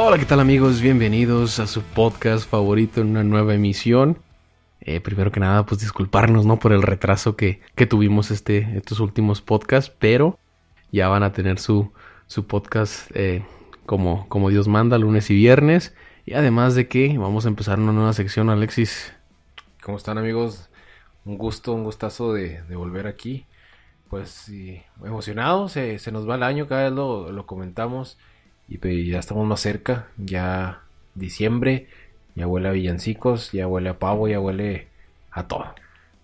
Hola, ¿qué tal amigos? Bienvenidos a su podcast favorito en una nueva emisión. Eh, primero que nada, pues disculparnos, ¿no? Por el retraso que, que tuvimos este, estos últimos podcasts, pero ya van a tener su, su podcast eh, como, como Dios manda, lunes y viernes. Y además de que vamos a empezar una nueva sección, Alexis. ¿Cómo están amigos? Un gusto, un gustazo de, de volver aquí. Pues sí, emocionado, se, se, nos va el año, cada vez lo, lo comentamos. Y ya estamos más cerca, ya diciembre, ya huele a villancicos, ya huele a pavo, ya huele a todo.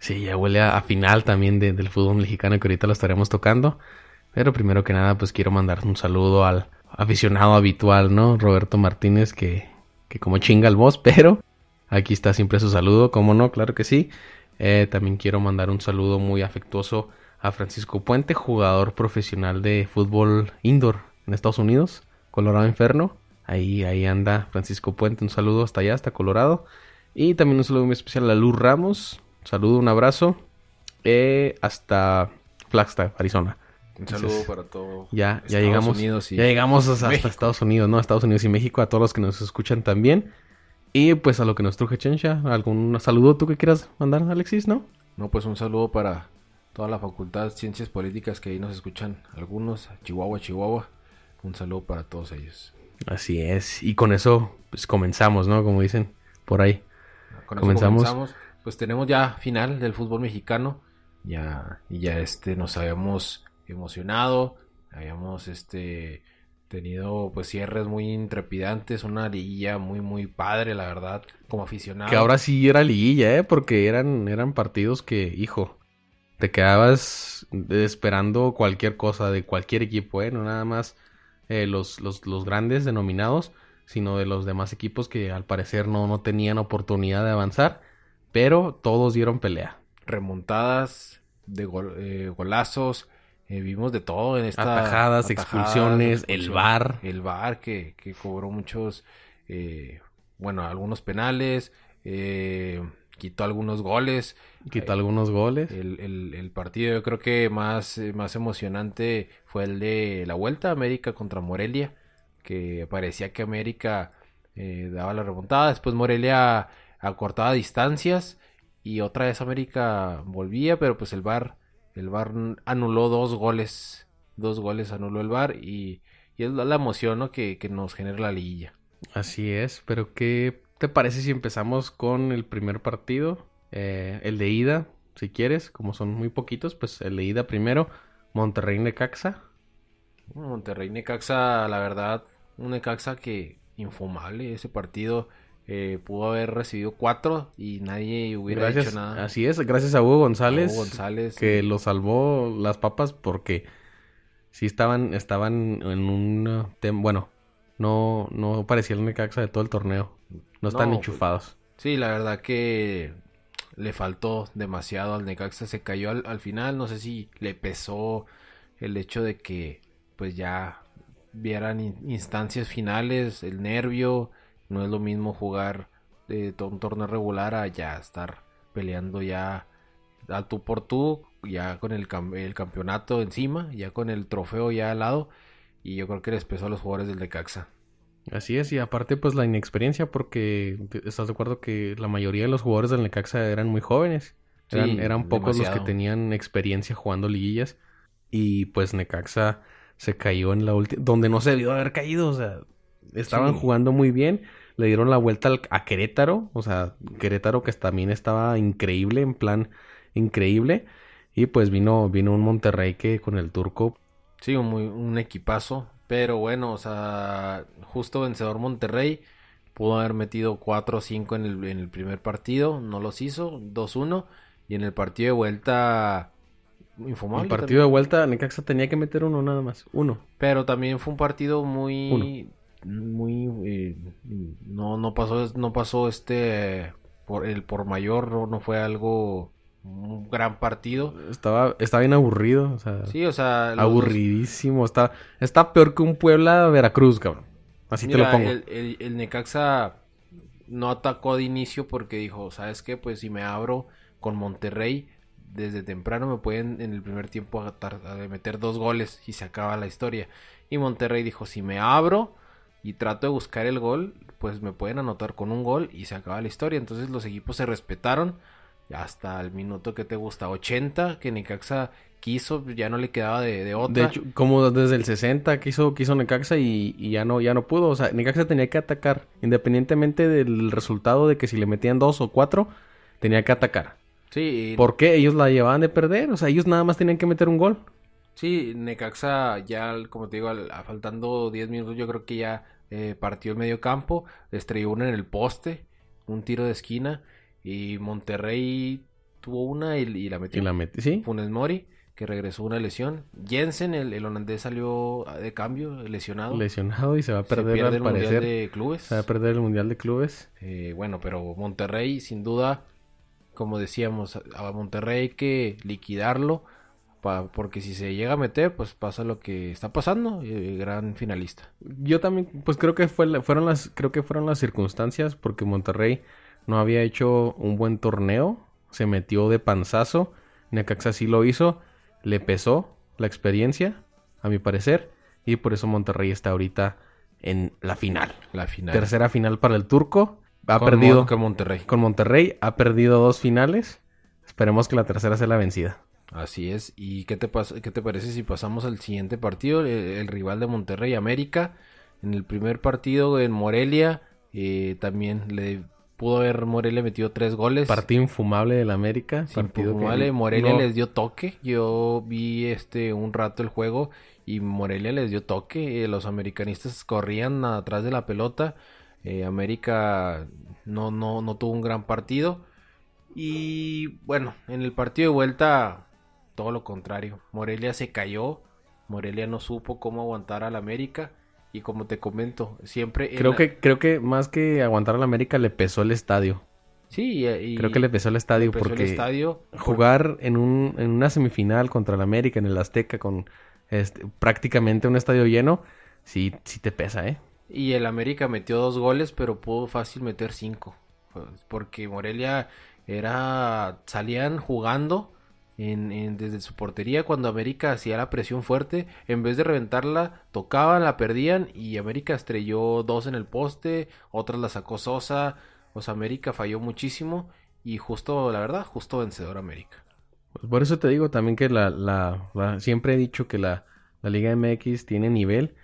Sí, ya huele a, final también del fútbol mexicano que ahorita lo estaremos tocando. Pero primero que nada, pues quiero mandar un saludo al aficionado habitual, ¿no? Roberto Martínez, que, que como chinga el voz, pero aquí está siempre su saludo, ¿cómo no? Claro que sí. Eh, también quiero mandar un saludo muy afectuoso a Francisco Puente, jugador profesional de fútbol indoor en Estados Unidos. Colorado Inferno. Ahí, ahí anda Francisco Puente. Un saludo hasta allá, hasta Colorado. Y también un saludo muy especial a Luz Ramos. Un saludo, un abrazo. Eh, hasta Flagstaff, Arizona. Un saludo para todos. Ya, ya llegamos. Unidos y ya llegamos hasta, Estados Unidos, ¿no? Estados Unidos y México. A todos los que nos escuchan también. Y pues a lo que nos truje Chencha. ¿Algún saludo tú que quieras mandar, Alexis, no? No, pues un saludo para toda la Facultad de Ciencias Políticas que ahí nos escuchan algunos. Chihuahua, Chihuahua. Un saludo para todos ellos. Así es. Y con eso, pues comenzamos, ¿no? Como dicen por ahí. Con comenzamos. comenzamos. Pues tenemos ya final del fútbol mexicano. Ya, y ya este, nos habíamos emocionado. Habíamos este tenido pues cierres muy intrepidantes, una liguilla muy muy padre, la verdad, como aficionado. Que ahora sí era liguilla, eh, porque eran eran partidos que, hijo, te quedabas esperando cualquier cosa de cualquier equipo, eh, no nada más eh, los, los, los, grandes denominados, sino de los demás equipos que al parecer no, no tenían oportunidad de avanzar, pero todos dieron pelea. Remontadas, de eh, golazos, eh, vimos de todo en esta... Atajadas, expulsiones, el VAR. El VAR que, que cobró muchos, bueno, algunos penales, quitó algunos goles. Quitó algunos goles. El, partido yo creo que más, más emocionante fue el de la vuelta América contra Morelia, que parecía que América eh, daba la remontada, después Morelia acortaba distancias y otra vez América volvía, pero pues el VAR, el VAR anuló dos goles, dos goles anuló el VAR y, es la emoción que, que nos genera la liguilla. Así es, pero qué te parece si empezamos con el primer partido? Eh, el de ida, si quieres, como son muy poquitos, pues el de ida primero, Monterrey Necaxa. Monterrey Necaxa, la verdad, un Necaxa que infumable ese partido. Eh, pudo haber recibido cuatro y nadie hubiera hecho nada. Así es, gracias a Hugo González, Hugo González que lo salvó las papas porque sí estaban, estaban en un bueno, no, no parecía el Necaxa de todo el torneo. No están enchufados. Sí, la verdad que le faltó demasiado al Necaxa. Se cayó al, final. No sé si le pesó el hecho de que pues ya vieran instancias finales, el nervio. No es lo mismo jugar de un torneo regular a ya estar peleando ya a tú por tú, ya con el, el campeonato encima, ya con el trofeo ya al lado. Y yo creo que les pesó a los jugadores del Necaxa. Así es, y aparte pues la inexperiencia, porque estás de acuerdo que la mayoría de los jugadores del Necaxa eran muy jóvenes. Eran, eran pocos los que tenían experiencia jugando liguillas. Y pues Necaxa se cayó en la última, donde no se debió haber caído, o sea, estaban jugando muy bien, le dieron la vuelta a Querétaro, o sea, Querétaro que también estaba increíble, en plan increíble, y pues vino, vino un Monterrey que con el turco. Sí, un, muy, un equipazo, pero bueno, o sea, justo vencedor Monterrey. Pudo haber metido 4 o 5 en el, en el primer partido. No los hizo. 2-1. Y en el partido de vuelta. Infumable. El partido de vuelta, Necaxa tenía que meter uno nada más. Uno. Pero también fue un partido muy. Muy. Eh, no, no pasó. No pasó este. Por el por mayor. no fue algo un gran partido. Estaba, estaba bien aburrido, o sea. Sí, o sea. Aburridísimo. Está, está peor que un Puebla Veracruz, cabrón. Así te lo pongo. El, el, Necaxa no atacó de inicio porque dijo, ¿sabes qué? Pues si me abro con Monterrey, desde temprano me pueden en el primer tiempo meter dos goles y se acaba la historia. Y Monterrey dijo, si me abro y trato de buscar el gol, pues me pueden anotar con un gol y se acaba la historia. Entonces los equipos se respetaron hasta el minuto que te gusta, 80, que Necaxa quiso, ya no le quedaba de, de otra. De hecho, como desde el 60 quiso, quiso Necaxa y, y, ya no, ya no pudo. O sea, Necaxa tenía que atacar, independientemente del resultado de que si le metían dos o cuatro, tenía que atacar. Sí. Porque ellos la llevaban de perder, o sea, ellos nada más tenían que meter un gol. Sí, Necaxa ya, como te digo, faltando 10 minutos, yo creo que ya eh, partió el medio campo, estrelló uno en el poste, un tiro de esquina, y Monterrey tuvo una y, la metió. Y la metió, sí. Funes Mori, que regresó una lesión. Jensen, el, holandés, salió de cambio, lesionado. Lesionado y se va a perder el Mundial de Clubes. Se va a perder el Mundial de Clubes. Eh, bueno, pero Monterrey, sin duda como decíamos, a Monterrey hay que liquidarlo. Porque si se llega a meter, pues pasa lo que está pasando. gran finalista. Yo también, pues creo que fue, fueron las, creo que fueron las circunstancias, porque Monterrey no había hecho un buen torneo. Se metió de panzazo. Necaxa sí lo hizo. Le pesó la experiencia, a mi parecer. Y por eso Monterrey está ahorita en la final. La final. Tercera final para el turco ha perdido con Monterrey. Con Monterrey ha perdido dos finales. Esperemos que la tercera sea la vencida. Así es. ¿Y qué te, qué te parece si pasamos al siguiente partido? El, rival de Monterrey, América. En el primer partido en Morelia, eh, también le pudo haber Morelia metido tres goles. Partido infumable del América. partido infumable. Morelia les dio toque. Yo vi este un rato el juego y Morelia les dio toque. Eh, los americanistas corrían atrás de la pelota. Eh, América no, no, no tuvo un gran partido. Y bueno, en el partido de vuelta, todo lo contrario. Morelia se cayó. Morelia no supo cómo aguantar al América. Y como te comento, siempre. Creo, que, creo que más que aguantar al América le pesó el estadio. Sí, y, creo que le pesó el estadio porque estadio jugar en, un, en una semifinal contra el América en el Azteca con este, prácticamente un estadio lleno, sí, sí te pesa, ¿eh? Y el América metió dos goles, pero pudo fácil meter cinco. Pues, porque Morelia era. salían jugando en, desde su portería cuando América hacía la presión fuerte. En vez de reventarla, tocaban, la perdían. Y América estrelló dos en el poste. Otras la sacó Sosa. O sea, América falló muchísimo. Y justo, la verdad, justo vencedor América. Pues por eso te digo también que la, la, siempre he dicho que la, la Liga MX tiene nivel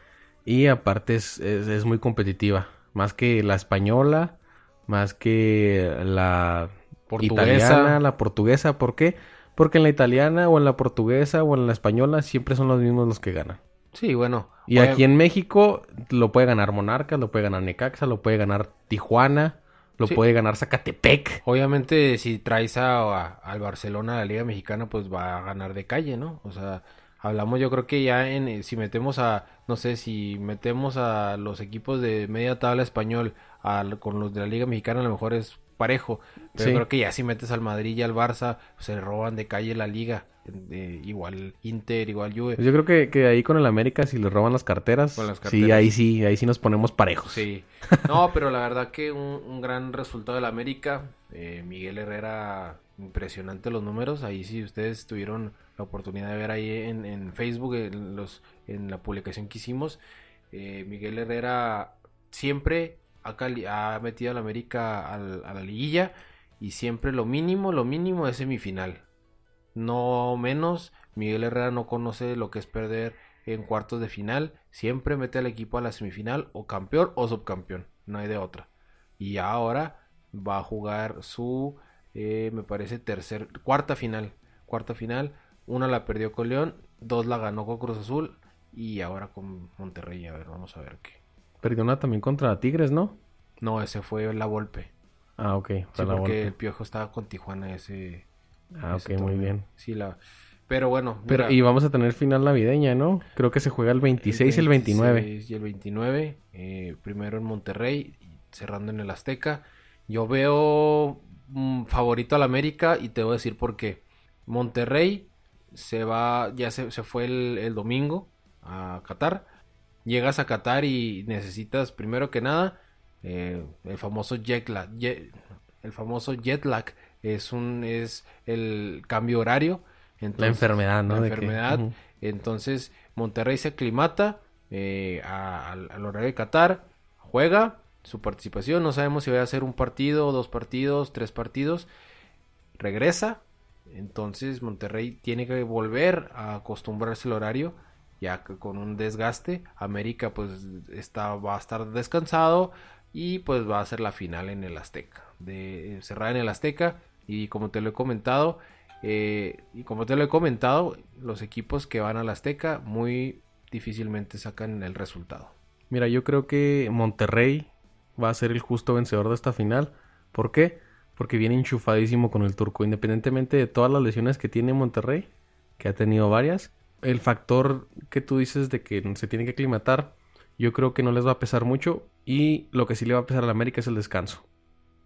y aparte es, es, muy competitiva. Más que la española, más que la portuguesa. italiana, la portuguesa. ¿Por qué? Porque en la italiana o en la portuguesa o en la española siempre son los mismos los que ganan. Sí, bueno. Y aquí en México lo puede ganar Monarcas, lo puede ganar Necaxa, lo puede ganar Tijuana, lo puede ganar Zacatepec. Obviamente si traes a, al Barcelona a la Liga Mexicana pues va a ganar de calle, ¿no? O sea, hablamos yo creo que ya en eh, si metemos a no sé si metemos a los equipos de media tabla español con los de la liga mexicana a lo mejor es parejo. Pero creo que ya si metes al Madrid y al Barça se roban de calle la liga. Igual Inter igual Juve. Pues yo creo que, que, ahí con el América si le roban las carteras, sí ahí sí ahí sí nos ponemos parejos. Sí. No pero la verdad que un, gran resultado del América. Eh, Miguel Herrera impresionante los números. Ahí sí ustedes tuvieron oportunidad de ver ahí en, Facebook, en, los, en la publicación que hicimos. Eh, Miguel Herrera siempre ha, ha metido a la América a la liguilla y siempre lo mínimo, lo mínimo es semifinal. No menos, Miguel Herrera no conoce lo que es perder en cuartos de final. Siempre mete al equipo a la semifinal o campeón o subcampeón. No hay de otra. Y ahora va a jugar su, eh, me parece, tercer, cuarta final. Cuarta final una la perdió con León, dos la ganó con Cruz Azul y ahora con Monterrey. A ver, vamos a ver qué. Perdió una también contra Tigres, ¿no? No, ese fue la Volpe. Ah, ok. Sí, porque el Piojo estaba con Tijuana ese. Ah, ok, muy bien. Sí, la. Pero bueno. Pero, y vamos a tener final navideña, ¿no? Creo que se juega el 26 y el 29. Y el 29. Eh, primero en Monterrey, cerrando en el Azteca. Yo veo mm, favorito al América y te voy a decir por qué. Monterrey se va, ya se, fue el, domingo a Qatar. Llegas a Qatar y necesitas, primero que nada, Eh, el famoso jet lag, el famoso jet lag es un es el cambio horario. la enfermedad, ¿no? La enfermedad. Entonces Monterrey se aclimata eh, al horario de Qatar, juega su participación, no sabemos si va a ser un partido, dos partidos, tres partidos, regresa, entonces Monterrey tiene que volver a acostumbrarse al horario, ya con un desgaste, América pues está, va a estar descansado y pues va a ser la final en el Azteca, de cerrar en el Azteca y como te lo he comentado, eh, y como te lo he comentado, los equipos que van al Azteca muy difícilmente sacan el resultado. Mira, yo creo que Monterrey va a ser el justo vencedor de esta final. ¿Por qué? Porque viene enchufadísimo con el turco. Independientemente de todas las lesiones que tiene Monterrey, que ha tenido varias, el factor que tú dices de que se tiene que aclimatar, yo creo que no les va a pesar mucho. Y lo que sí le va a pesar a la América es el descanso.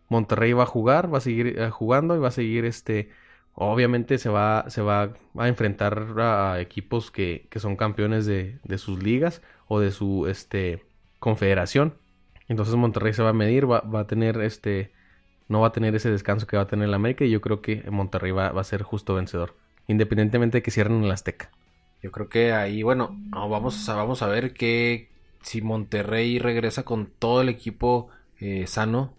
Monterrey va a jugar, va a seguir eh, jugando y va a seguir este. Obviamente se va, se va a enfrentar a equipos que, son campeones de, sus ligas o de su este, confederación. Entonces Monterrey se va a medir, va, a tener este, no va a tener ese descanso que va a tener el América y yo creo que Monterrey va, a ser justo vencedor, independientemente de que cierren el Azteca. Yo creo que ahí, bueno, vamos, a, vamos a ver que si Monterrey regresa con todo el equipo eh, sano,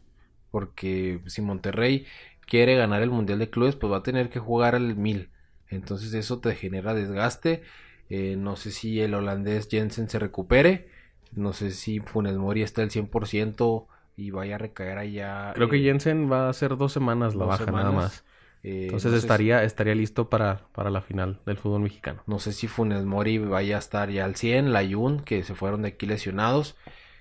porque si Monterrey quiere ganar el Mundial de Clubes, pues va a tener que jugar al mil. Entonces eso te genera desgaste. Eh, no sé si el holandés Jensen se recupere. No sé si Funes Mori está al 100% y vaya a recaer allá. Creo que Jensen va a ser dos semanas la baja nada más. Eh, Entonces estaría, estaría listo para, para la final del fútbol mexicano. No sé si Funes Mori vaya a estar ya al 100, la Yun, que se fueron de aquí lesionados.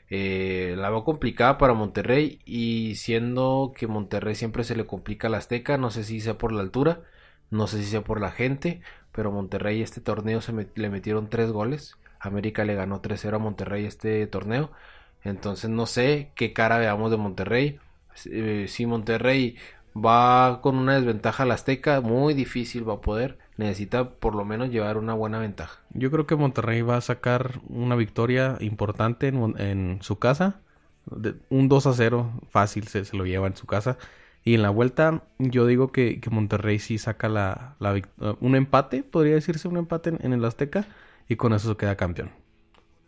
Eh, la veo complicada para Monterrey y siendo que Monterrey siempre se le complica la Azteca, no sé si sea por la altura, no sé si sea por la gente, pero Monterrey este torneo se le metieron tres goles. América le ganó 3-0 a Monterrey este torneo. Entonces no sé qué cara veamos de Monterrey. Eh, si Monterrey va con una desventaja al Azteca, muy difícil va a poder. Necesita por lo menos llevar una buena ventaja. Yo creo que Monterrey va a sacar una victoria importante en, su casa. un 2 a 0 fácil se, lo lleva en su casa. Y en la vuelta yo digo que, Monterrey sí saca la, un empate, podría decirse un empate en el Azteca y con eso se queda campeón.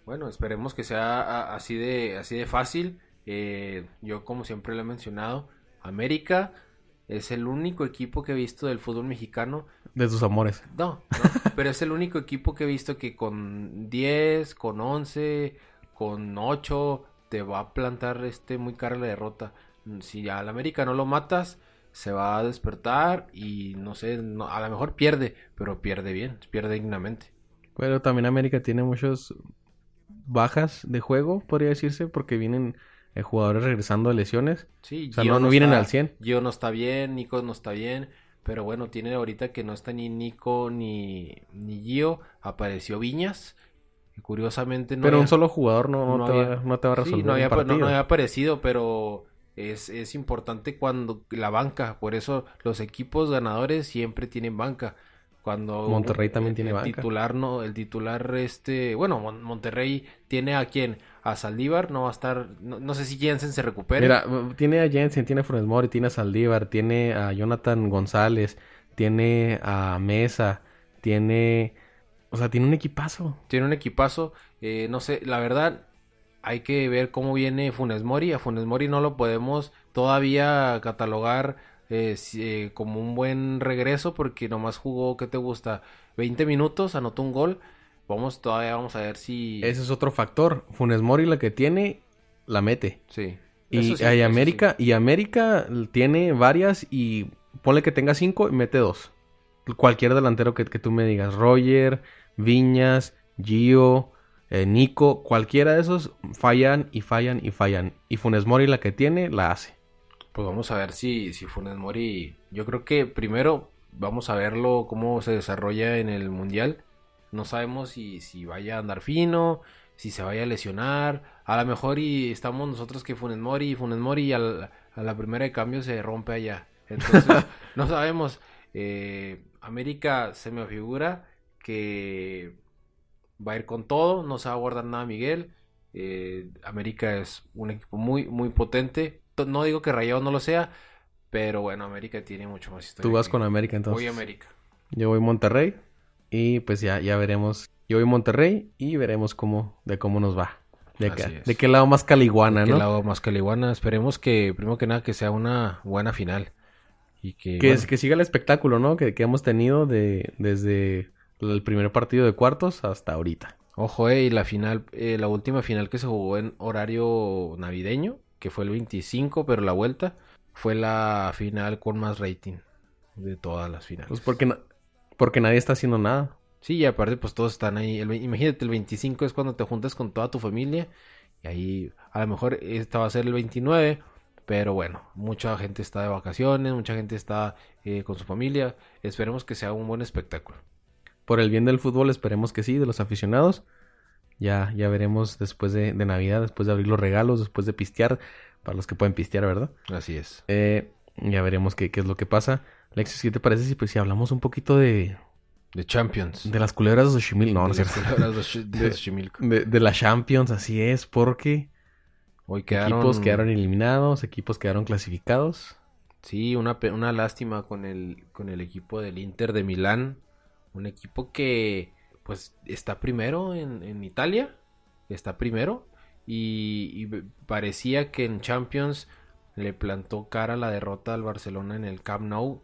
Bueno, esperemos que sea así de, así de fácil. Eh, yo como siempre le he mencionado, América es el único equipo que he visto del fútbol mexicano. De sus amores. No, pero es el único equipo que he visto que con 10, con 11, con 8 te va a plantar este muy cara la derrota. Si al América no lo matas, se va a despertar y no sé, a lo mejor pierde, pero pierde bien, pierde dignamente. Pero también América tiene muchas bajas de juego, podría decirse, porque vienen eh, jugadores regresando de lesiones. Sí, o sea, no, vienen al 100. Gio no está bien, Nico no está bien. Pero bueno, tiene ahorita que no está ni Nico ni, ni Gio. Apareció Viñas. Y curiosamente no. Pero un solo jugador no, te, va, no te, va, a resolver. Sí, no, había, no, había aparecido, pero es, es importante cuando la banca. Por eso los equipos ganadores siempre tienen banca cuando Monterrey también tiene el banca. titular no el titular este bueno Monterrey tiene a quién a Saldívar no va a estar no, sé si Jensen se recupere mira tiene a Jensen tiene a Funes Mori tiene a Saldívar tiene a Jonathan González tiene a Mesa tiene o sea tiene un equipazo tiene un equipazo eh, no sé la verdad hay que ver cómo viene Funes Mori a Funes Mori no lo podemos todavía catalogar eh, como un buen regreso porque nomás jugó, ¿qué te gusta? 20 minutos, anotó un gol. Vamos, todavía vamos a ver si... Ese es otro factor. Funes Mori la que tiene, la mete. Sí. Y hay América, y América tiene varias y ponle que tenga cinco y mete dos. Cualquier delantero que, tú me digas. Roger, Viñas, Gio, eh, Nico, cualquiera de esos fallan y fallan y fallan. Y Funes Mori la que tiene, la hace. Pues vamos a ver si, si Funes Mori. Yo creo que primero vamos a verlo cómo se desarrolla en el mundial. No sabemos si, si vaya a andar fino, si se vaya a lesionar. A lo mejor y estamos nosotros que Funes Mori y Funes Mori a la primera de cambio se rompe allá. Entonces, no sabemos. Eh, América se me figura que va a ir con todo, no se va a guardar nada Miguel. Eh, América es un equipo muy, muy potente. No digo que Rayados no lo sea, pero bueno, América tiene mucho más historia. Tú vas con América entonces. Voy a América. Yo voy a Monterrey y pues ya, ya veremos. Yo voy a Monterrey y veremos cómo, de cómo nos va. De, qué, de qué lado más caliguana, ¿no? De qué lado más caliguana. Esperemos que, primero que nada, que sea una buena final. Y que, que, que siga el espectáculo, ¿no? Que, que hemos tenido de, desde el primer partido de cuartos hasta ahorita. Ojo, eh, y la final, eh, la última final que se jugó en horario navideño, que fue el 25, pero la vuelta fue la final con más rating de todas las finales. Pues porque, porque nadie está haciendo nada. Sí, y aparte pues todos están ahí. imagínate, el 25 es cuando te juntas con toda tu familia. Y ahí a lo mejor esta va a ser el 29. Pero bueno, mucha gente está de vacaciones, mucha gente está eh, con su familia. Esperemos que sea un buen espectáculo por el bien del fútbol, esperemos que sí, de los aficionados. Ya, ya veremos después de, Navidad, después de abrir los regalos, después de pistear, para los que pueden pistear, ¿verdad? Así es. Eh, ya veremos qué, qué, es lo que pasa. Alexis, ¿qué te parece si, pues, si hablamos un poquito de... De Champions. De las culebras de Xochimilco. No, no de las culebras de Xochimilco. De, de, la Champions, así es, porque... Hoy quedaron... Equipos quedaron eliminados, equipos quedaron clasificados. Sí, una, una lástima con el, con el equipo del Inter de Milán un equipo que pues está primero en, Italia, está primero y, parecía que en Champions le plantó cara la derrota al Barcelona en el Camp Nou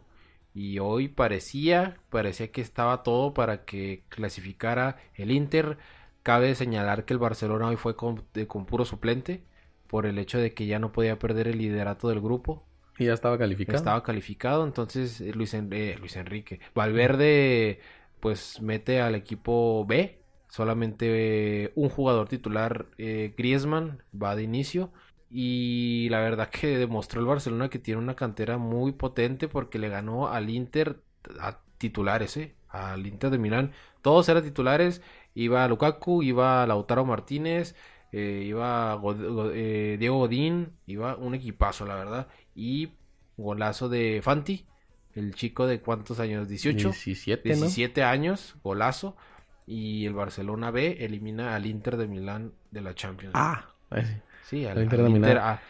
y hoy parecía, parecía que estaba todo para que clasificara el Inter. Cabe señalar que el Barcelona hoy fue con, con puro suplente por el hecho de que ya no podía perder el liderato del grupo. Y ya estaba calificado. Estaba calificado, entonces eh, Luis, eh, Luis Enrique. Valverde pues mete al equipo B. Solamente un jugador titular, eh, Griezmann, va de inicio. Y la verdad que demostró el Barcelona que tiene una cantera muy potente porque le ganó al Inter a titulares, ¿eh? Al Inter de Milán. Todos eran titulares. Iba Lukaku, iba Lautaro Martínez, eh, iba eh, Diego Godín, iba un equipazo, la verdad. Y golazo de Fanti el chico de cuántos años, 18, 17, 17 años, golazo. Y el Barcelona B elimina al Inter de Milán de la Champions. Ah, sí, al, Inter de Milán. A.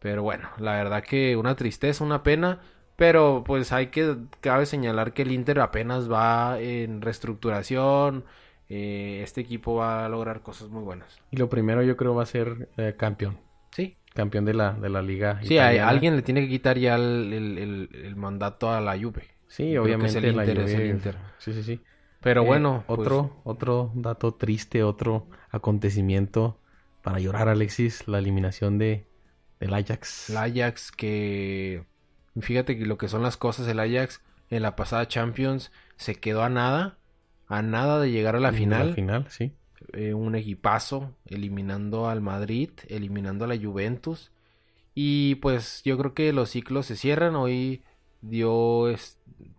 Pero bueno, la verdad que una tristeza, una pena. Pero pues hay que, cabe señalar que el Inter apenas va en reestructuración. Eh, este equipo va a lograr cosas muy buenas. Y lo primero yo creo va a ser eh, campeón. Sí, campeón de la, de la liga. Sí, alguien le tiene que quitar ya el, mandato a la Juve. Sí, obviamente el la Juve. Sí, sí, sí. Pero eh, bueno, otro pues otro dato triste, otro acontecimiento para llorar, Alexis, la eliminación de del Ajax. El Ajax que fíjate que lo que son las cosas, el Ajax en la pasada Champions se quedó a nada, a nada de llegar a la final. A la final, sí. Eh, un equipazo, eliminando al Madrid, eliminando a la Juventus. Y pues yo creo que los ciclos se cierran. Hoy dio,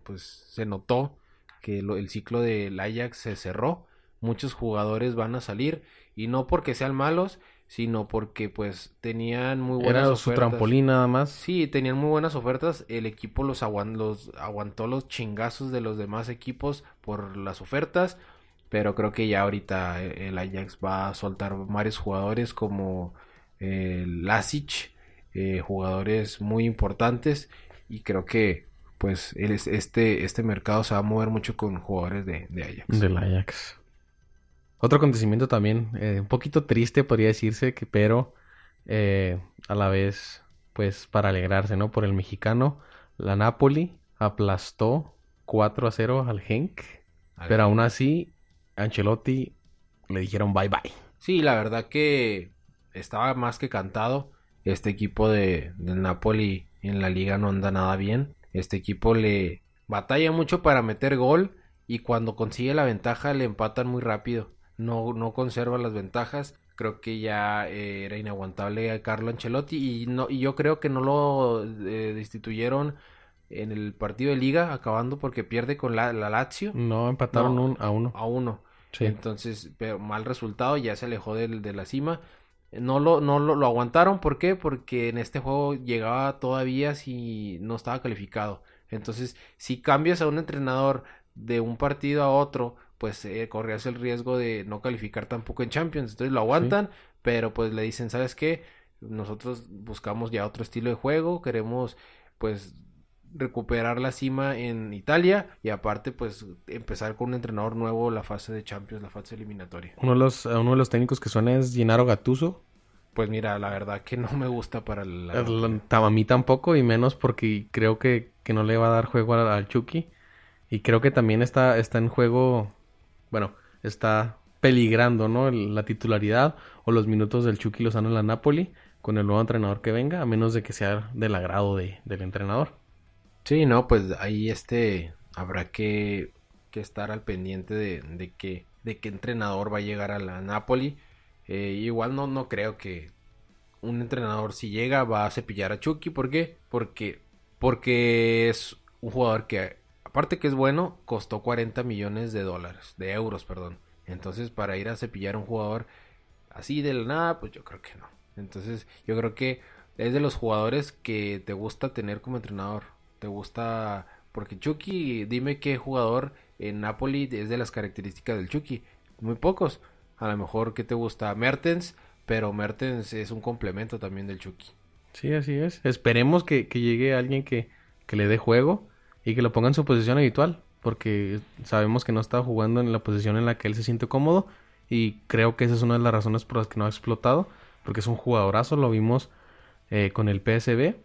pues se notó que el ciclo del Ajax se cerró. Muchos jugadores van a salir y no porque sean malos, sino porque pues tenían muy buenas Era su trampolín nada más. Sí, tenían muy buenas ofertas. El equipo los, los aguantó los chingazos de los demás equipos por las ofertas. Pero creo que ya ahorita eh, el Ajax va a soltar varios jugadores como eh, Lasic, eh, jugadores muy importantes. Y creo que pues este, este mercado se va a mover mucho con jugadores de, de Ajax. Del Ajax. Otro acontecimiento también, un poquito triste podría decirse, que, pero a la vez, pues para alegrarse, ¿no? Por el mexicano, la Napoli aplastó 4 a 0 al Genk. pero aún así Ancelotti le dijeron bye bye. Sí, la verdad que estaba más que cantado. Este equipo de, del Napoli en la liga no anda nada bien. Este equipo le batalla mucho para meter gol y cuando consigue la ventaja le empatan muy rápido. No, no conserva las ventajas. Creo que ya eh, era inaguantable a Carlo Ancelotti y, no, y yo creo que no lo eh, destituyeron en el partido de liga, acabando porque pierde con la, Lazio. No, empataron a uno. A uno. Entonces, pero mal resultado, ya se alejó de, de la cima. No lo, no lo, lo, aguantaron, ¿por qué? Porque en este juego llegaba todavía si no estaba calificado. Entonces, si cambias a un entrenador de un partido a otro, pues eh, corrías el riesgo de no calificar tampoco en Champions. Entonces lo aguantan, pero pues le dicen, ¿sabes qué? Nosotros buscamos ya otro estilo de juego, queremos pues recuperar la cima en Italia y aparte pues empezar con un entrenador nuevo la fase de Champions, la fase eliminatoria. Uno de los, uno de los técnicos que suena es Gennaro Gattuso. Pues mira, la verdad que no me gusta para la... A mí tampoco y menos porque creo que, que no le va a dar juego al, Chucky. Y creo que también está, está en juego, bueno, está peligrando, ¿no? La titularidad o los minutos del Chucky Lozano en la Napoli con el nuevo entrenador que venga, a menos de que sea del agrado de, del entrenador. Sí, no, pues ahí este habrá que, que estar al pendiente de, de, que, de qué entrenador va a llegar a la Napoli. Eh, igual no, no creo que un entrenador si llega va a cepillar a Chucky. ¿Por qué? Porque, porque es un jugador que, aparte que es bueno, costó 40 millones de dólares, de euros, perdón. Entonces, para ir a cepillar un jugador así de la nada, pues yo creo que no. Entonces, yo creo que es de los jugadores que te gusta tener como entrenador. Te gusta. Porque Chucky, dime qué jugador en Napoli es de las características del Chucky. Muy pocos. A lo mejor que te gusta Mertens, pero Mertens es un complemento también del Chucky. Sí, así es. Esperemos que, llegue alguien que, que, le dé juego y que lo ponga en su posición habitual, porque sabemos que no está jugando en la posición en la que él se siente cómodo y creo que esa es una de las razones por las que no ha explotado, porque es un jugadorazo, lo vimos eh, con el PSB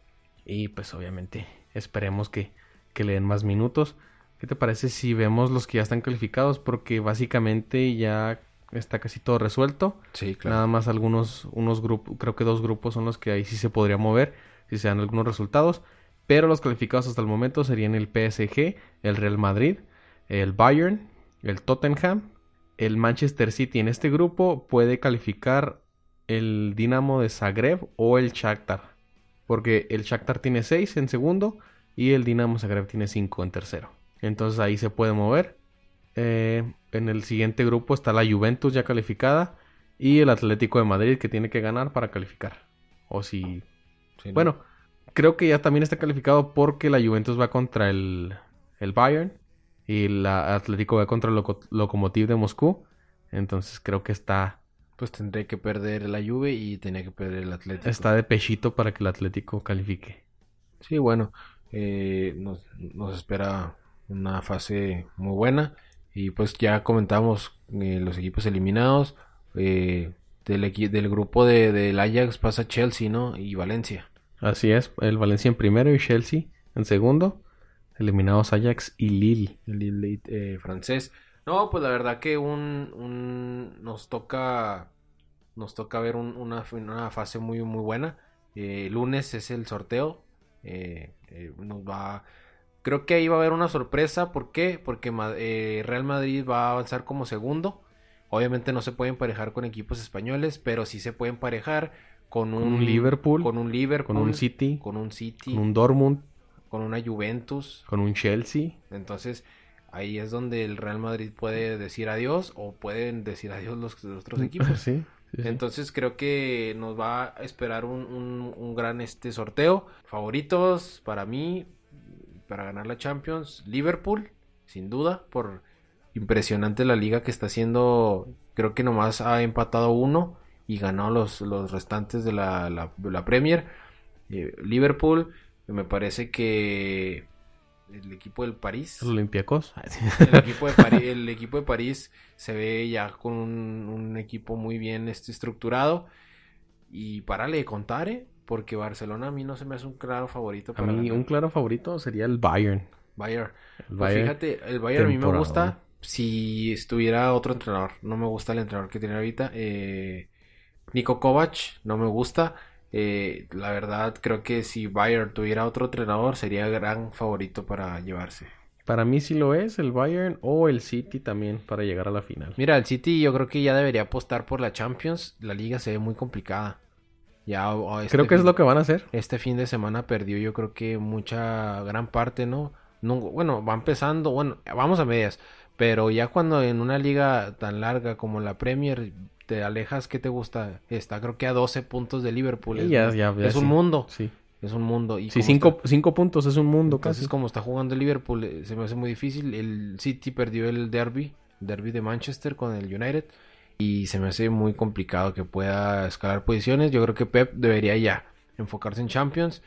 y pues obviamente esperemos que, que le den más minutos. ¿Qué te parece si vemos los que ya están calificados? Porque básicamente ya está casi todo resuelto. Sí, claro. Nada más algunos, unos grupos, creo que dos grupos son los que ahí sí se podría mover, si se dan algunos resultados. Pero los calificados hasta el momento serían el PSG, el Real Madrid, el Bayern, el Tottenham, el Manchester City. En este grupo puede calificar el Dinamo de Zagreb o el Shakhtar. Porque el Shakhtar tiene 6 en segundo y el Dinamo Zagreb tiene 5 en tercero. Entonces ahí se puede mover. Eh, en el siguiente grupo está la Juventus ya calificada y el Atlético de Madrid que tiene que ganar para calificar. O si... Bueno, creo que ya también está calificado porque la Juventus va contra el, el Bayern y el Atlético va contra el Lokomotiv de Moscú. Entonces creo que está... Pues tendré que perder la Juve y tenía que perder el Atlético. Está de pechito para que el Atlético califique. Sí, bueno, eh, nos, nos espera una fase muy buena. Y pues ya comentamos eh, los equipos eliminados. Eh, del, del grupo de, del Ajax pasa Chelsea, ¿no? Y Valencia. Así es, el Valencia en primero y Chelsea en segundo. Eliminados Ajax y Lille. El Lille eh, francés. No, pues la verdad que un, un nos toca nos toca ver una, una, fase muy muy buena. lunes es el sorteo. nos va Creo que ahí va a haber una sorpresa. ¿Por qué? Porque eh, Real Madrid va a avanzar como segundo. Obviamente no se pueden emparejar con equipos españoles, pero sí se pueden emparejar con un, Liverpool, con un Liverpool, con un City, con un City, con un Dortmund, con una Juventus, con un Chelsea. Entonces ahí es donde el Real Madrid puede decir adiós o pueden decir adiós los, otros equipos. Sí, Entonces creo que nos va a esperar un, un, un gran este sorteo. Favoritos para mí, para ganar la Champions. Liverpool, sin duda, por impresionante la liga que está haciendo. Creo que nomás ha empatado uno y ganó los, los restantes de la, la, Premier. Eh, Liverpool, me parece que el equipo del París. Olympiacos. El equipo de París, el equipo de París se ve ya con un, equipo muy bien este, estructurado. Y párale de contar, ¿eh? Porque Barcelona a mí no se me hace un claro favorito. Para a mí un claro favorito sería el Bayern. Bayern. Pues fíjate, el Bayern a mí me gusta si estuviera otro entrenador. No me gusta el entrenador que tiene ahorita. Eh, Nico Kovac no me gusta. Eh, la verdad creo que si Bayern tuviera otro entrenador sería gran favorito para llevarse. Para mí sí lo es, el Bayern o el City también para llegar a la final. Mira, el City yo creo que ya debería apostar por la Champions. La liga se ve muy complicada. Ya, este creo que es lo que van a hacer. Este fin de semana perdió yo creo que mucha, gran parte, ¿no? no bueno, va empezando, bueno, vamos a medias. Pero ya cuando en una liga tan larga como la Premier te alejas, ¿qué te gusta? Está creo que a 12 puntos de Liverpool. es, ya, ya, es un mundo. Sí. Es un mundo. Y sí, cinco, cinco, puntos es un mundo Entonces, casi. como está jugando el Liverpool, eh, se me hace muy difícil. El City perdió el derby, derby de Manchester con el United. y se me hace muy complicado que pueda escalar posiciones. Yo creo que Pep debería ya enfocarse en Champions.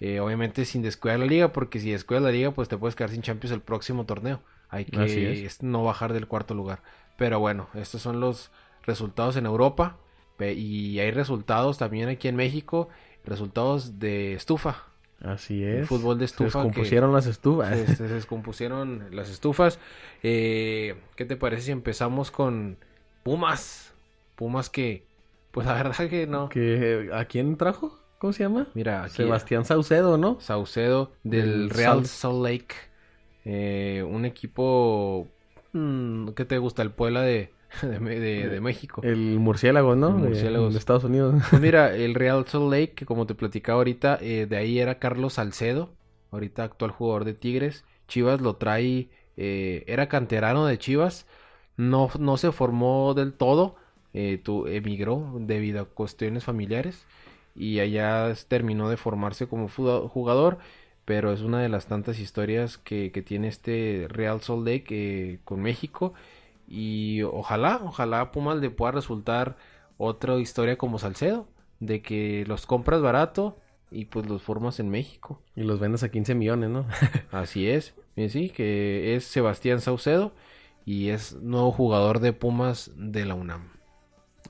Eh, obviamente sin descuidar la liga, porque si descuidas la liga, pues te puedes quedar sin Champions el próximo torneo. Hay que no bajar del cuarto lugar. Pero bueno, estos son los resultados en Europa. Y hay resultados también aquí en México. Resultados de estufa. Así es. fútbol de estufa. Se descompusieron las estufas. Se, descompusieron las estufas. Eh, ¿Qué te parece si empezamos con Pumas? Pumas que, pues la verdad que no. que ¿A quién trajo? ¿Cómo se llama? Mira, Sebastián Saucedo, ¿no? Saucedo del Real Salt Lake. Eh, un equipo mm, ¿qué te gusta? El Puebla de, de, México. El murciélago, ¿no? murciélago de, Estados Unidos. Pues mira, el Real Salt Lake, que como te platicaba ahorita, eh, de ahí era Carlos Salcedo, ahorita actual jugador de Tigres. Chivas lo trae, eh, era canterano de Chivas, no, no se formó del todo, tu, emigró debido a cuestiones familiares y allá terminó de formarse como jugador pero es una de las tantas historias que, tiene este Real Salt Lake eh, con México y ojalá, ojalá Pumas le pueda resultar otra historia como Salcedo, de que los compras barato y pues los formas en México. Y los vendes a 15 millones, ¿no? Así es, sí, que es Sebastián Saucedo y es nuevo jugador de Pumas de la UNAM.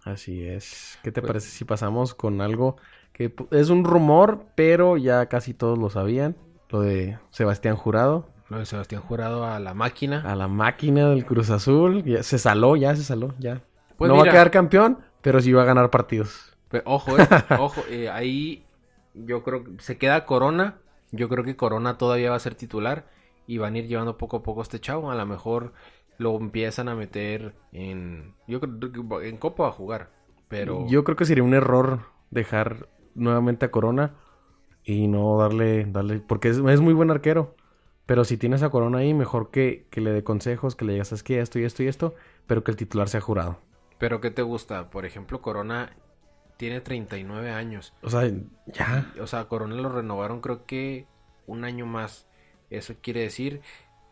Así es. ¿Qué te pues parece si pasamos con algo que es un rumor, pero ya casi todos lo sabían. Lo de Sebastián Jurado. Sebastián Jurado a la máquina. A la máquina del Cruz Azul. Ya, se saló, ya se saló, ya. Pues no va a quedar campeón, pero sí va a ganar partidos. ojo, eh, ojo, eh, ahí yo creo que se queda Corona. Yo creo que Corona todavía va a ser titular y van a ir llevando poco a poco a este chavo. A lo mejor lo empiezan a meter en. Yo creo en Copa va a jugar. Pero. Yo creo que sería un error dejar nuevamente a Corona y no darle, darle, porque es, muy buen arquero. Pero si tienes a Corona ahí, mejor que, que le dé consejos, que le digas, es que esto y esto y esto, pero que el titular sea jurado. Pero ¿qué te gusta? Por ejemplo, Corona tiene 39 años. O sea, ya. o sea, Corona lo renovaron creo que un año más. Eso quiere decir,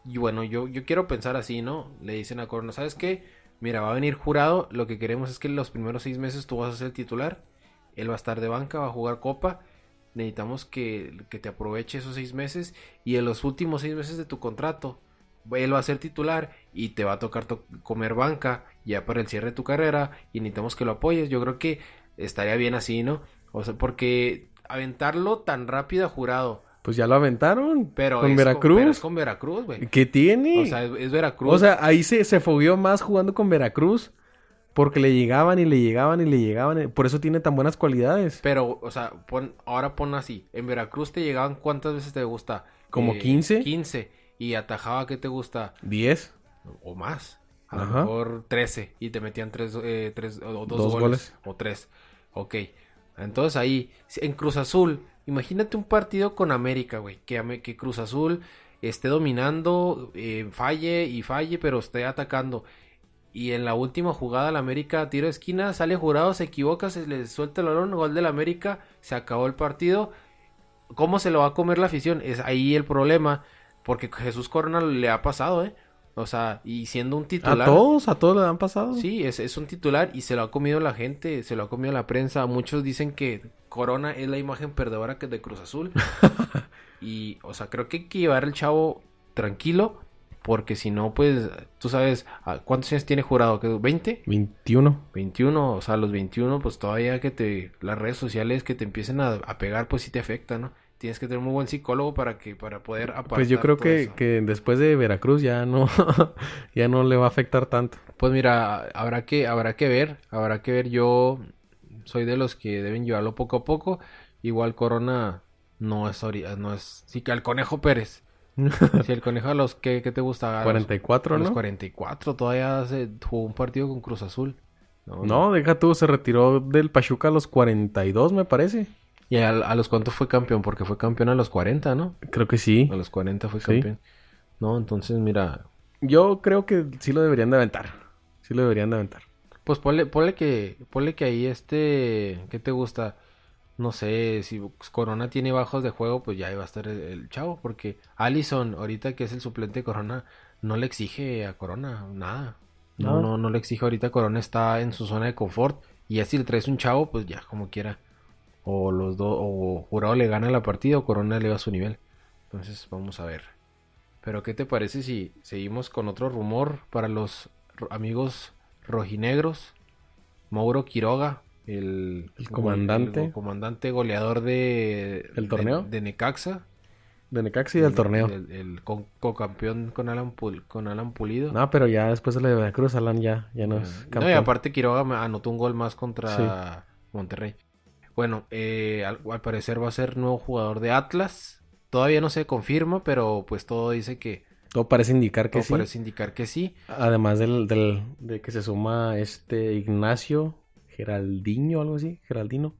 y bueno, yo, yo quiero pensar así, ¿no? Le dicen a Corona, ¿sabes qué? Mira, va a venir jurado, lo que queremos es que los primeros seis meses tú vas a ser el titular él va a estar de banca, va a jugar copa. Necesitamos que, te aproveche esos seis meses y en los últimos seis meses de tu contrato, él va a ser titular y te va a tocar comer banca ya para el cierre de tu carrera y necesitamos que lo apoyes. Yo creo que estaría bien así, ¿no? O sea, porque aventarlo tan rápido a jurado. Pues ya lo aventaron. Pero con Veracruz. pero es con Veracruz, güey. ¿Qué tiene? O sea, es, Veracruz. O sea, ahí se, se fogueó más jugando con Veracruz porque le llegaban y le llegaban y le llegaban. Por eso tiene tan buenas cualidades. Pero, o sea, pon, ahora pon así. En Veracruz te llegaban cuántas veces te gusta? ¿Como 15? Eh, 15. ¿Y atajaba qué te gusta? 10. O más. A lo mejor 13. Y te metían tres, eh, tres o dos, goles, O tres. Ok. Entonces ahí, en Cruz Azul, imagínate un partido con América, güey. Que, que Cruz Azul esté dominando, eh, falle y falle, pero esté atacando y en la última jugada la América tiro de esquina, sale jurado, se equivoca, se le suelta el balón, gol de la América, se acabó el partido. ¿Cómo se lo va a comer la afición? Es ahí el problema, porque Jesús Corona le ha pasado, ¿eh? O sea, y siendo un titular. A todos, a todos le han pasado. Sí, es, es un titular y se lo ha comido la gente, se lo ha comido la prensa. Muchos dicen que Corona es la imagen perdedora que de Cruz Azul. y, o sea, creo que hay que llevar el chavo tranquilo porque si no, pues, tú sabes, ¿cuántos años tiene jurado? ¿20? 21. 21, o sea, los 21, pues todavía que te, las redes sociales que te empiecen a, pegar, pues sí te afecta, ¿no? Tienes que tener un muy buen psicólogo para que, para poder apartar Pues yo creo que, que después de Veracruz ya no, ya no le va a afectar tanto. Pues mira, habrá que, habrá que ver, habrá que ver, yo soy de los que deben llevarlo poco a poco, igual Corona no es, no es, sí que al Conejo Pérez si el conejo a los que te gusta 44, los, ¿no? 44 todavía se jugó un partido con Cruz Azul. No, deja tú, se retiró del Pachuca a los 42, me parece. ¿Y a, los cuántos fue campeón? Porque fue campeón a los 40, ¿no? Creo que sí. A los 40 fue campeón. No, entonces mira. Yo creo que sí lo deberían de aventar. Sí lo deberían de aventar. Pues ponle, ponle que, ponle que ahí este, ¿qué te gusta? No sé, si Corona tiene bajos de juego, pues ya iba a estar el, chavo, porque Allison, ahorita que es el suplente de Corona, no le exige a Corona nada. No, no, no le exige ahorita. Corona está en su zona de confort. Y así le traes un chavo, pues ya, como quiera. O los dos, o Jurado le gana la partida o Corona le va a su nivel. Entonces, vamos a ver. Pero, ¿qué te parece si seguimos con otro rumor para los amigos rojinegros? Mauro Quiroga, el, comandante. el comandante goleador de, ¿El torneo? De, Necaxa. De Necaxa y del torneo. El, co-campeón con, Alan con Alan Pulido. No, pero ya después de la de Veracruz, Alan ya, ya no es campeón. No, y aparte Quiroga anotó un gol más contra Monterrey. Bueno, eh, al, parecer va a ser nuevo jugador de Atlas. Todavía no se confirma, pero pues todo dice que... Todo parece indicar que todo sí. parece indicar que sí. Además del, del, de que se suma este Ignacio Geraldino, algo así, Geraldino.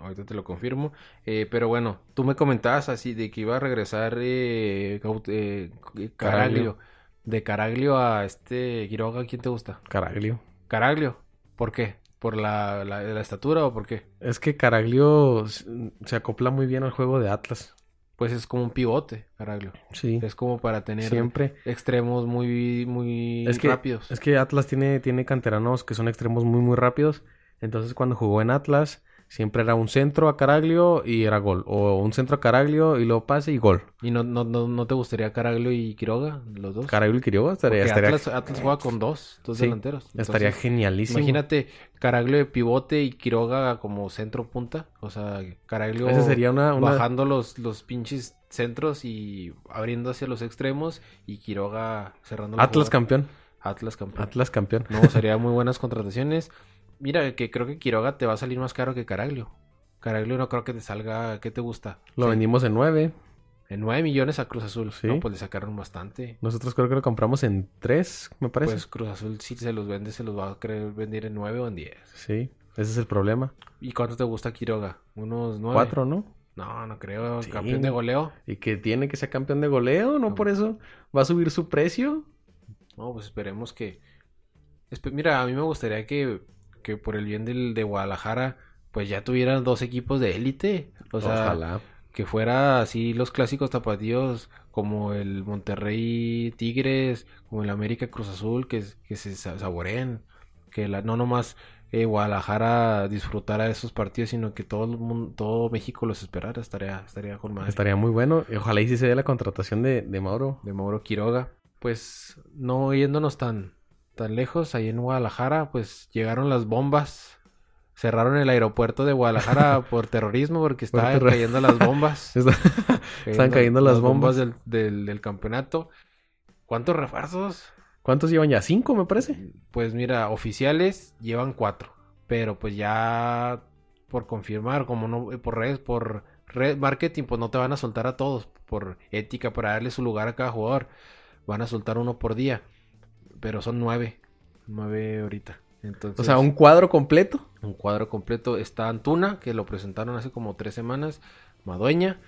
ahorita te lo confirmo. Eh, pero bueno, tú me comentabas así de que iba a regresar eh, eh Caraglio. De Caraglio a este Quiroga, ¿quién te gusta? Caraglio. Caraglio. ¿Por qué? ¿Por la, la, estatura o por qué? Es que Caraglio se acopla muy bien al juego de Atlas. Pues es como un pivote, Caraglio. Sí. Es como para tener Siempre. extremos muy, muy rápidos. Es que Atlas tiene, tiene canteranos que son extremos muy, muy rápidos. Entonces cuando jugó en Atlas, Siempre era un centro a Caraglio y era gol. O un centro a Caraglio y luego pase y gol. ¿Y no, no, no, te gustaría Caraglio y Quiroga, los dos? Caraglio y Quiroga estaría... estaría... Atlas, Atlas, juega con dos, dos delanteros. estaría genialísimo. Imagínate Caraglio de pivote y Quiroga como centro punta. O sea, Caraglio Ese sería una, bajando los, los pinches centros y abriendo hacia los extremos y Quiroga cerrando Atlas campeón. Atlas campeón. Atlas campeón. No, sería muy buenas contrataciones. Mira, que creo que Quiroga te va a salir más caro que Caraglio. Caraglio no creo que te salga. ¿Qué te gusta? Lo vendimos en 9. En 9 millones a Cruz Azul. Sí. No, pues le sacaron bastante. Nosotros creo que lo compramos en 3, me parece. Pues Cruz Azul, si se los vende, se los va a querer vender en 9 o en 10. Sí, ese es el problema. ¿Y cuánto te gusta Quiroga? Unos 9. 4, ¿no? No, no creo. Campeón de goleo. Y que tiene que ser campeón de goleo, ¿no? Por eso va a subir su precio. No, pues esperemos que. Mira, a mí me gustaría que que por el bien del, de Guadalajara, pues ya tuvieran dos equipos de élite. O sea, que fuera así los clásicos tapatíos como el Monterrey Tigres, como el América Cruz Azul, que, que se saboreen. Que la, no nomás eh, Guadalajara disfrutara de esos partidos, sino que todo el mundo, todo México los esperara. Estaría, estaría con. Estaría muy bueno. Ojalá y si se dé la contratación de, de Mauro. De Mauro Quiroga. Pues no yéndonos tan, tan lejos, ahí en Guadalajara, pues llegaron las bombas. Cerraron el aeropuerto de Guadalajara por terrorismo porque estaban cayendo las bombas. Están cayendo las, bombas, del, del, campeonato. ¿Cuántos refuerzos? ¿Cuántos llevan ya? ¿Cinco, me parece? Pues mira, oficiales llevan cuatro. Pero pues ya por confirmar, como no, por redes, por red marketing, pues no te van a soltar a todos. Por ética, para darle su lugar a cada jugador. Van a soltar uno por día pero son nueve. Nueve ahorita. Entonces, o sea, un cuadro completo. Un cuadro completo. Está Antuna, que lo presentaron hace como tres semanas. Madueña,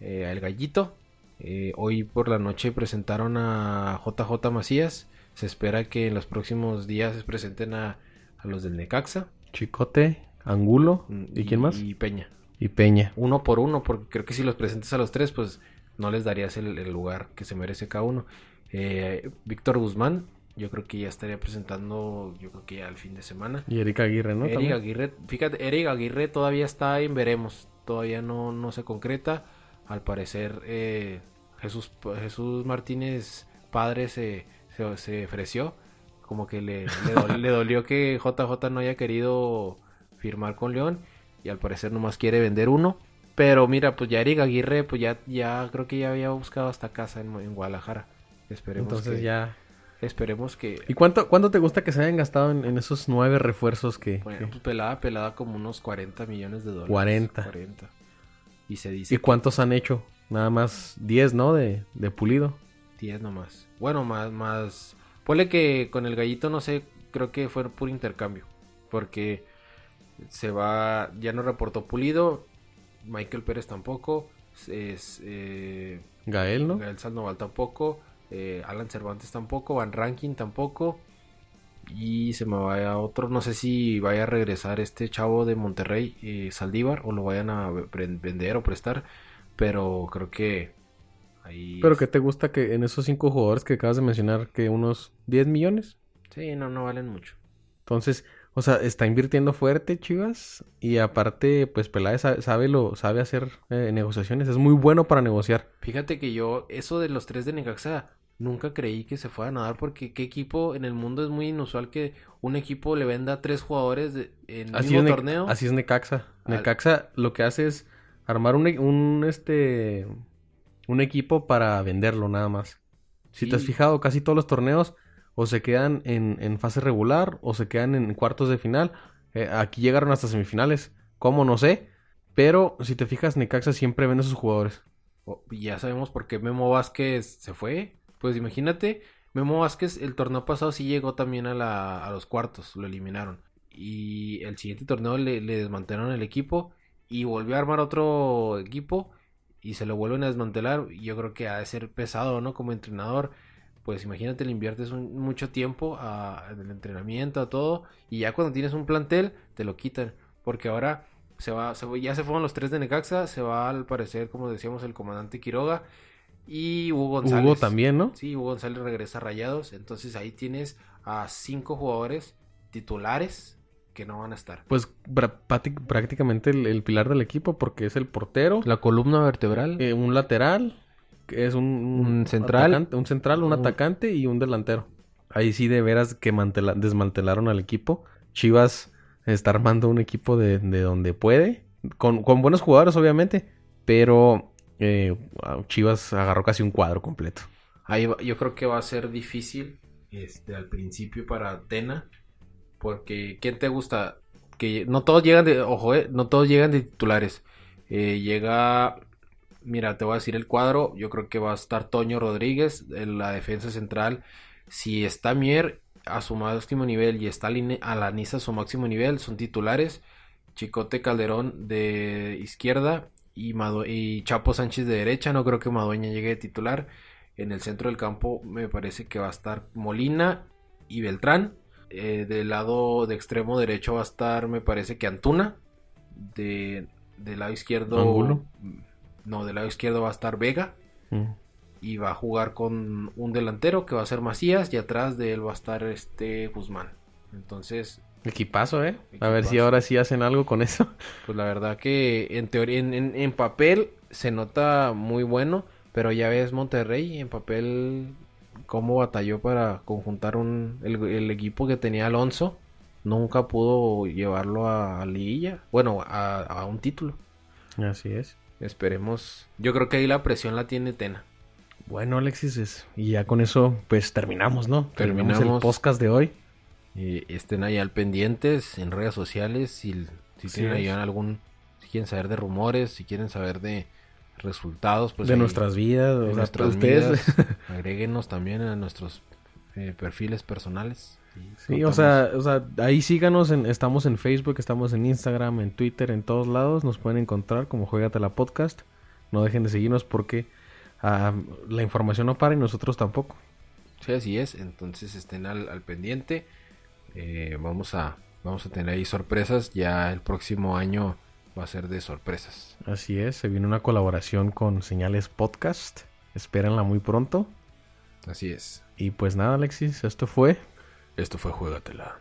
eh, El Gallito. Eh, hoy por la noche presentaron a JJ Macías. Se espera que en los próximos días se presenten a, los del Necaxa. Chicote, Angulo. Mm, ¿Y, quién más? Y Peña. Y Peña. Uno por uno, porque creo que si los presentes a los tres, pues no les darías el, lugar que se merece cada uno. Eh, Víctor Guzmán, yo creo que ya estaría presentando, yo creo que ya al fin de semana. Y Erika Aguirre, ¿no? Erika Aguirre, fíjate, Erika Aguirre todavía está en veremos, todavía no, no se concreta. Al parecer, eh, Jesús, Jesús Martínez, padre, se, se, ofreció. Como que le, le, dolió, que JJ no haya querido firmar con León. Y al parecer nomás quiere vender uno. Pero mira, pues ya Erika Aguirre, pues ya, ya creo que ya había buscado hasta casa en, Guadalajara. Esperemos Entonces ya Esperemos que. ¿Y cuánto, cuánto te gusta que se hayan gastado en, esos nueve refuerzos que. Bueno, pues pelada, pelada como unos 40 millones de dólares. 40. 40. Y se dice. ¿Y cuántos han hecho? Nada más 10, ¿no? De, de pulido. 10 nomás. Bueno, más, más. Ponle que con el gallito, no sé, creo que fue por intercambio. Porque se va. Ya no reportó pulido. Michael Pérez tampoco. Es. Eh, Gael, ¿no? Gael Sandoval tampoco. Eh, Alan Cervantes tampoco, Van Ranking tampoco. Y se me vaya otro, no sé si vaya a regresar este chavo de Monterrey, eh, Saldívar, o lo vayan a vender o prestar. Pero creo que ahí... ¿Pero que te gusta que en esos cinco jugadores que acabas de mencionar, que unos 10 millones? Sí, no, no valen mucho. Entonces, o sea, está invirtiendo fuerte Chivas y aparte, pues Peláez sabe, sabe lo, sabe hacer eh, negociaciones. Es muy bueno para negociar. Fíjate que yo, eso de los tres de Necaxa, nunca creí que se fueran a dar porque qué equipo en el mundo es muy inusual que un equipo le venda a tres jugadores de- en el mismo torneo. así es Necaxa. Al- Necaxa lo que hace es armar un, e- un, este un equipo para venderlo nada más. Si te has fijado, casi todos los torneos o se quedan en, en fase regular o se quedan en cuartos de final. Eh, aquí llegaron hasta semifinales. ¿Cómo? No sé. Pero si te fijas, Necaxa siempre vende a sus jugadores. Oh, y ya sabemos por qué Memo Vázquez se fue. Pues imagínate, Memo Vázquez el torneo pasado sí llegó también a, la, a los cuartos, lo eliminaron. Y el siguiente torneo le, desmantelaron el equipo y volvió a armar otro equipo y se lo vuelven a desmantelar. Yo creo que ha de ser pesado, ¿no? Como entrenador. Pues imagínate, le inviertes un- mucho tiempo a, en entrenamiento, a todo. Y ya cuando tienes un plantel, te lo quitan. Porque ahora se va, se, ya se fueron los tres de Necaxa. Se va al parecer, como decíamos, el comandante Quiroga. Y Hugo González. Hugo también, ¿no? Sí, Hugo González regresa a Rayados. Entonces ahí tienes a cinco jugadores titulares que no van a estar. Pues prácticamente el, el pilar del equipo porque es el portero, La columna vertebral. eh, un lateral, que es un, Un central. atacante- un central, un Un- atacante y un delantero. Ahí sí de veras que mantela- desmantelaron al equipo. Chivas está armando un equipo de, de donde puede, con, con buenos jugadores obviamente, pero eh, Chivas agarró casi un cuadro completo. Ahí va- yo creo que va a ser difícil este al principio para Tena porque ¿quién te gusta? Que no todos llegan de ojo, eh, no todos llegan de titulares. Eh, llega mira, te voy a decir el cuadro, yo creo que va a estar Toño Rodríguez en la defensa central. Si está Mier a su máximo nivel y está Alanis a su máximo nivel, son titulares. Chicote Calderón de izquierda y, Chapo Sánchez de derecha. No creo que Madueña llegue de titular. En el centro del campo me parece que va a estar Molina y Beltrán. Eh, del lado de extremo derecho va a estar, me parece que Antuna. De, del lado izquierdo. Angulo. No, del lado izquierdo va a estar Vega. Mm. Y va a jugar con un delantero que va a ser Macías. Y atrás de él va a estar este Guzmán. Entonces, Equipazo, ¿eh? A ver si ahora sí hacen algo con eso. Pues la verdad que en teoría, en, en- en papel se nota muy bueno, pero ya ves Monterrey en papel cómo batalló para conjuntar un, el, el equipo que tenía Alonso. Nunca pudo llevarlo a, a liguilla, bueno, a, a un título. Así es. Esperemos. Yo creo que ahí la presión la tiene Tena. Bueno, Alexis, y ya con eso, pues terminamos, ¿no? Terminamos, el podcast de hoy. Y estén ahí al pendientes en redes sociales. Si, si tienen ahí algún. Si quieren saber de rumores, si quieren saber de resultados, pues de ahí- nuestras vidas, de nuestras ustedes. vidas. Agréguenos también a nuestros eh, perfiles personales. Sí, o sea, o sea, ahí síganos, en, estamos en Facebook, estamos en Instagram, en Twitter, en todos lados, nos pueden encontrar como Juegatela Podcast. No dejen de seguirnos porque ah, la información no para y nosotros tampoco. Sí, así es. Entonces estén al, al pendiente. Eh, vamos a vamos a tener ahí sorpresas. Ya el próximo año va a ser de sorpresas. Así es, se viene una colaboración con Señales Podcast. Espérenla muy pronto. Así es. Y pues nada, Alexis, esto fue Esto fue Juegatela.